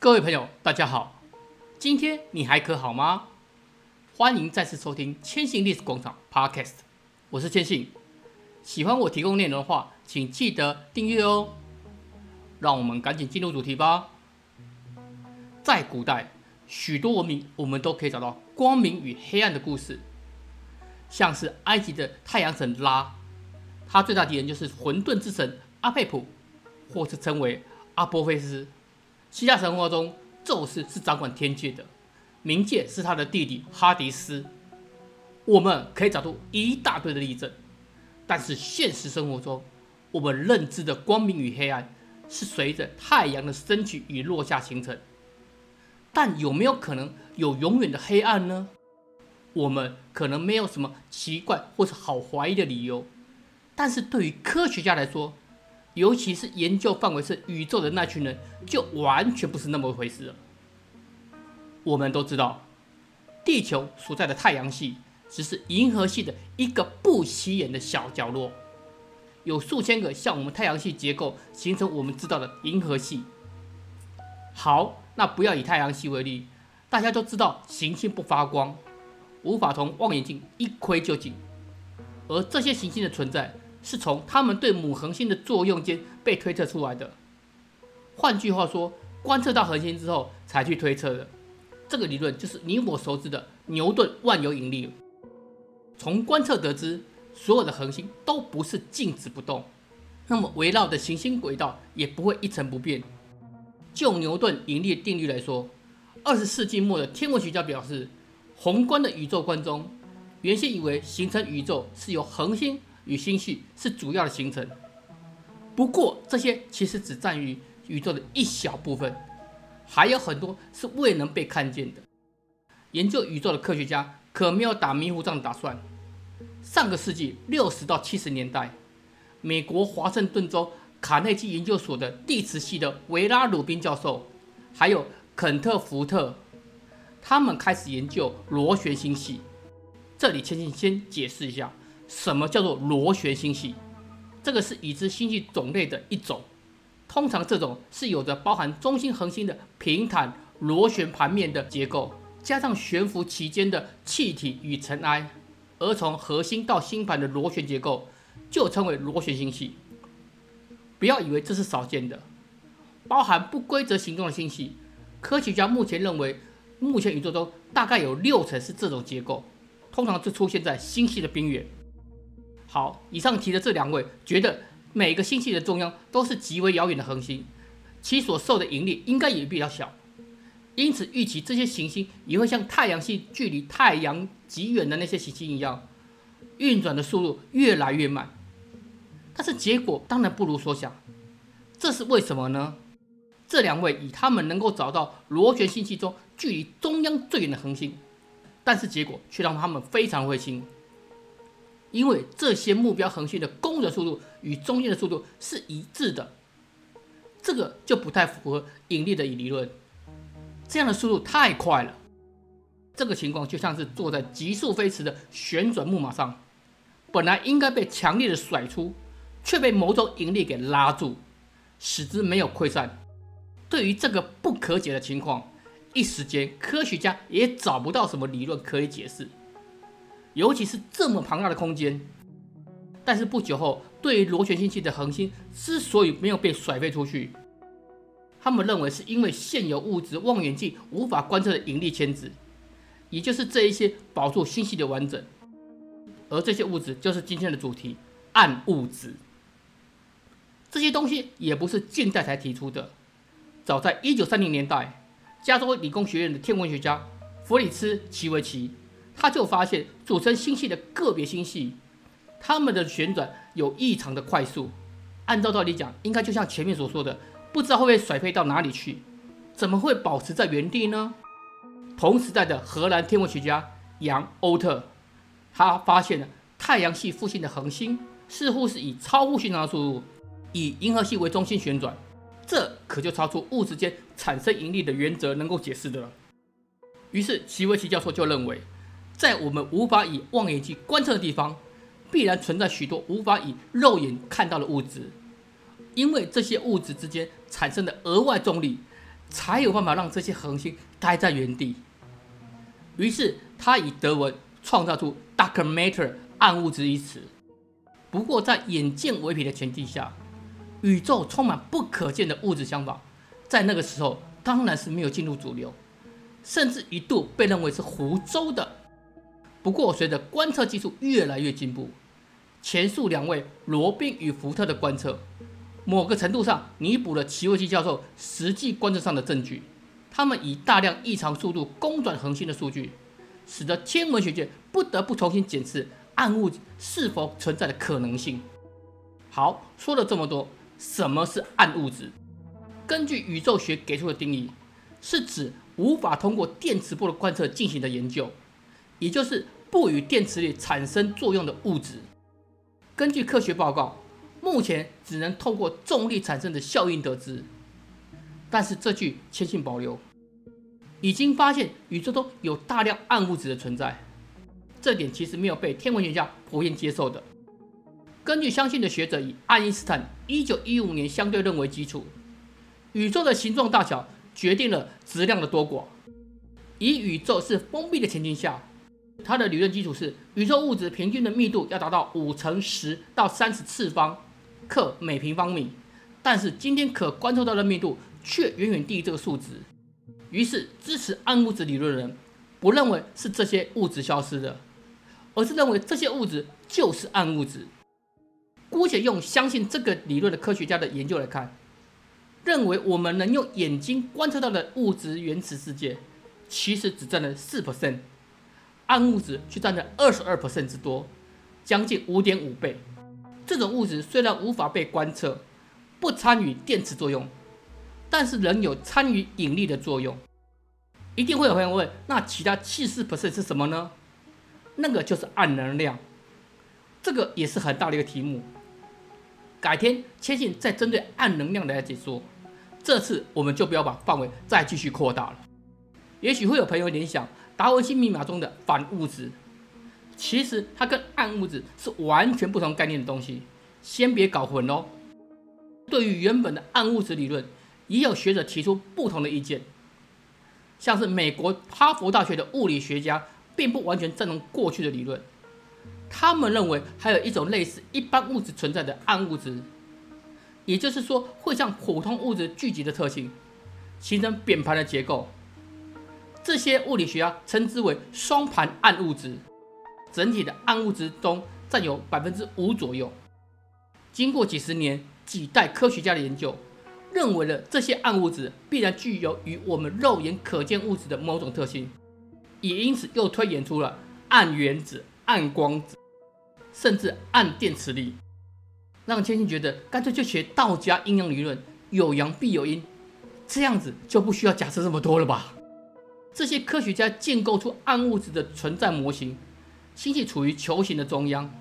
各位朋友，大家好，今天你还可好吗？欢迎再次收听千信历史广场 Podcast，我是千信。喜欢我提供内容的话，请记得订阅哦。让我们赶紧进入主题吧。在古代，许多文明我们都可以找到光明与黑暗的故事，像是埃及的太阳神拉，他最大敌人就是混沌之神阿佩普，或是称为阿波菲斯。希腊神话中，宙斯是掌管天界的，冥界是他的弟弟哈迪斯。我们可以找出一大堆的例证，但是现实生活中，我们认知的光明与黑暗是随着太阳的升起与落下形成。但有没有可能有永远的黑暗呢？我们可能没有什么奇怪或是好怀疑的理由，但是对于科学家来说，尤其是研究范围是宇宙的那群人，就完全不是那么回事了。我们都知道，地球所在的太阳系只是银河系的一个不起眼的小角落，有数千个像我们太阳系结构形成我们知道的银河系。好，那不要以太阳系为例，大家都知道行星不发光，无法从望远镜一窥究竟，而这些行星的存在。是从他们对母恒星的作用间被推测出来的。换句话说，观测到恒星之后才去推测的。这个理论就是你我熟知的牛顿万有引力。从观测得知，所有的恒星都不是静止不动，那么围绕的行星轨道也不会一成不变。就牛顿引力定律来说，二十世纪末的天文学家表示，宏观的宇宙观中，原先以为形成宇宙是由恒星。与星系是主要的形成，不过这些其实只占于宇宙的一小部分，还有很多是未能被看见的。研究宇宙的科学家可没有打迷糊仗的打算。上个世纪六十到七十年代，美国华盛顿州卡内基研究所的地质系的维拉鲁宾教授，还有肯特福特，他们开始研究螺旋星系。这里先先解释一下。什么叫做螺旋星系？这个是已知星系种类的一种。通常这种是有着包含中心恒星的平坦螺旋盘面的结构，加上悬浮其间的气体与尘埃，而从核心到星盘的螺旋结构就称为螺旋星系。不要以为这是少见的，包含不规则形状的星系，科学家目前认为，目前宇宙中大概有六成是这种结构，通常是出现在星系的边缘。好，以上提的这两位觉得每个星系的中央都是极为遥远的恒星，其所受的引力应该也比较小，因此预期这些行星也会像太阳系距离太阳极远的那些行星一样，运转的速度越来越慢。但是结果当然不如所想，这是为什么呢？这两位以他们能够找到螺旋星系中距离中央最远的恒星，但是结果却让他们非常灰心。因为这些目标恒星的公转速度与中间的速度是一致的，这个就不太符合引力的理论。这样的速度太快了，这个情况就像是坐在急速飞驰的旋转木马上，本来应该被强烈的甩出，却被某种引力给拉住，使之没有溃散。对于这个不可解的情况，一时间科学家也找不到什么理论可以解释。尤其是这么庞大的空间，但是不久后，对于螺旋星系的恒星之所以没有被甩飞出去，他们认为是因为现有物质望远镜无法观测的引力牵制，也就是这一些保住星系的完整。而这些物质就是今天的主题——暗物质。这些东西也不是近代才提出的，早在1930年代，加州理工学院的天文学家弗里茨·奇维奇。他就发现组成星系的个别星系，它们的旋转有异常的快速。按照道理讲，应该就像前面所说的，不知道会不会甩飞到哪里去，怎么会保持在原地呢？同时代的荷兰天文学家杨·欧特，他发现了太阳系附近的恒星似乎是以超乎寻常的速度，以银河系为中心旋转，这可就超出物质间产生引力的原则能够解释的了。于是奇维奇教授就认为。在我们无法以望远镜观测的地方，必然存在许多无法以肉眼看到的物质，因为这些物质之间产生的额外重力，才有办法让这些恒星待在原地。于是他以德文创造出 “dark matter” 暗物质一词。不过在眼见为凭的前提下，宇宙充满不可见的物质想法，在那个时候当然是没有进入主流，甚至一度被认为是胡诌的。不过随着观测技术越来越进步，前述两位罗宾与福特的观测，某个程度上弥补了奇维基教授实际观测上的证据。他们以大量异常速度公转恒星的数据，使得天文学界不得不重新检视暗物质是否存在的可能性。好，说了这么多，什么是暗物质？根据宇宙学给出的定义，是指无法通过电磁波的观测进行的研究，也就是不与电磁力产生作用的物质。根据科学报告，目前只能透过重力产生的效应得知。但是这句谦信保留，已经发现宇宙中有大量暗物质的存在，这点其实没有被天文学家普遍接受的。根据相信的学者以爱因斯坦1915年相对论为基础，宇宙的形状大小决定了质量的多寡。以宇宙是封闭的前提下，它的理论基础是宇宙物质平均的密度要达到五乘十到三十次方克每平方米，但是今天可观测到的密度。却远远低于这个数值，于是支持暗物质理论的人不认为是这些物质消失的，而是认为这些物质就是暗物质。姑且用相信这个理论的科学家的研究来看，认为我们能用眼睛观测到的物质原始世界，其实只占了四 percent，暗物质却占了二十二 percent 之多，将近五点五倍。这种物质虽然无法被观测，不参与电磁作用。但是仍有参与引力的作用，一定会有朋友问：那其他七十 percent 是什么呢？那个就是暗能量，这个也是很大的一个题目。改天谦信再针对暗能量来解说，这次我们就不要把范围再继续扩大了。也许会有朋友联想达文西密码中的反物质，其实它跟暗物质是完全不同概念的东西，先别搞混哦。对于原本的暗物质理论。也有学者提出不同的意见，像是美国哈佛大学的物理学家并不完全赞同过去的理论，他们认为还有一种类似一般物质存在的暗物质，也就是说会像普通物质聚集的特性，形成扁盘的结构。这些物理学家称之为双盘暗物质，整体的暗物质中占有百分之五左右。经过几十年几代科学家的研究。认为了这些暗物质必然具有与我们肉眼可见物质的某种特性，也因此又推演出了暗原子、暗光子，甚至暗电磁力，让千金觉得干脆就学道家阴阳理论，有阳必有阴，这样子就不需要假设这么多了吧？这些科学家建构出暗物质的存在模型，星系处于球形的中央，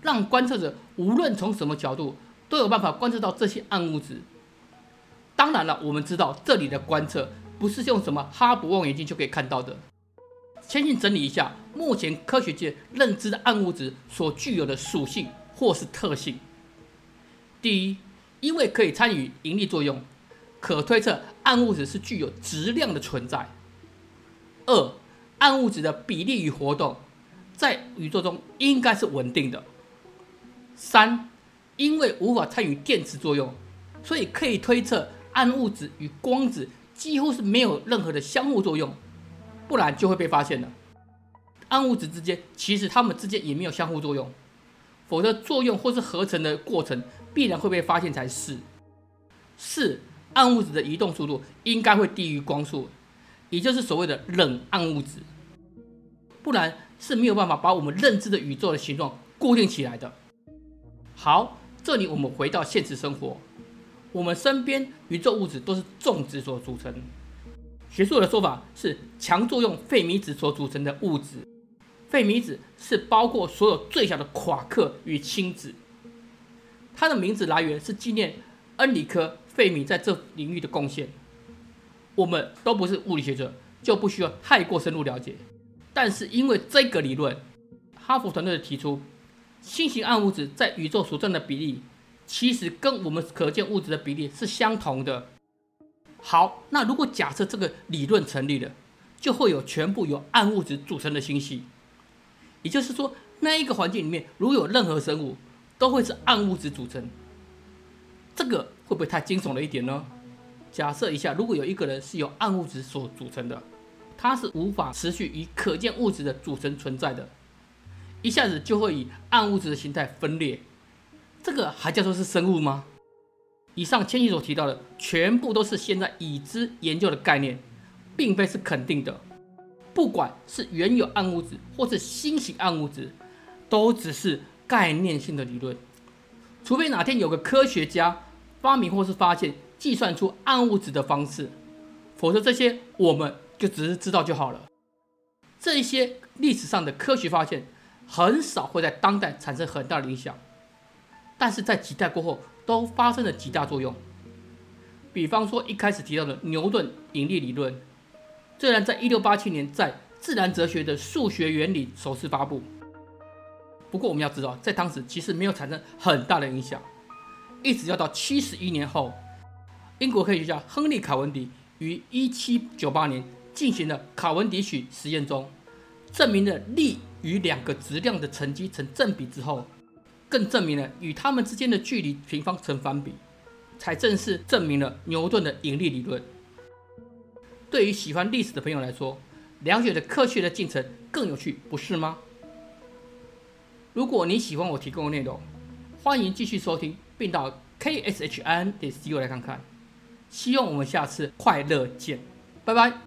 让观测者无论从什么角度都有办法观测到这些暗物质。当然了，我们知道这里的观测不是用什么哈勃望远镜就可以看到的。先去整理一下目前科学界认知的暗物质所具有的属性或是特性。第一，因为可以参与引力作用，可推测暗物质是具有质量的存在。二，暗物质的比例与活动在宇宙中应该是稳定的。三，因为无法参与电磁作用，所以可以推测。暗物质与光子几乎是没有任何的相互作用，不然就会被发现了。暗物质之间其实它们之间也没有相互作用，否则作用或是合成的过程必然会被发现才是。四，暗物质的移动速度应该会低于光速，也就是所谓的冷暗物质，不然是没有办法把我们认知的宇宙的形状固定起来的。好，这里我们回到现实生活。我们身边宇宙物质都是重质所组成，学术的说法是强作用费米子所组成的物质。费米子是包括所有最小的夸克与氢子。它的名字来源是纪念恩里克·费米在这领域的贡献。我们都不是物理学者，就不需要太过深入了解。但是因为这个理论，哈佛团队提出，新型暗物质在宇宙所占的比例。其实跟我们可见物质的比例是相同的。好，那如果假设这个理论成立了，就会有全部由暗物质组成的星系，也就是说，那一个环境里面如有任何生物，都会是暗物质组成。这个会不会太惊悚了一点呢？假设一下，如果有一个人是由暗物质所组成的，他是无法持续以可见物质的组成存在的，一下子就会以暗物质的形态分裂，这个还叫做是生物吗？以上千禧所提到的，全部都是现在已知研究的概念，并非是肯定的。不管是原有暗物质，或是新型暗物质，都只是概念性的理论。除非哪天有个科学家发明或是发现计算出暗物质的方式，否则这些我们就只是知道就好了。这一些历史上的科学发现，很少会在当代产生很大的影响，但是在几代过后，都发生了极大作用，比方说一开始提到的牛顿引力理论，虽然在一六八七年在《自然哲学的数学原理》首次发布，不过我们要知道，在当时其实没有产生很大的影响，一直要到七十一年后，英国科学家亨利·卡文迪于一七九八年进行了卡文迪许实验中，证明了力与两个质量的乘积成正比之后。更证明了与它们之间的距离平方成反比，才正式证明了牛顿的引力理论。对于喜欢历史的朋友来说，了解的科学的进程更有趣，不是吗？如果你喜欢我提供的内容，欢迎继续收听，并到 kshin 点 co 来看看。希望我们下次快乐见，拜拜。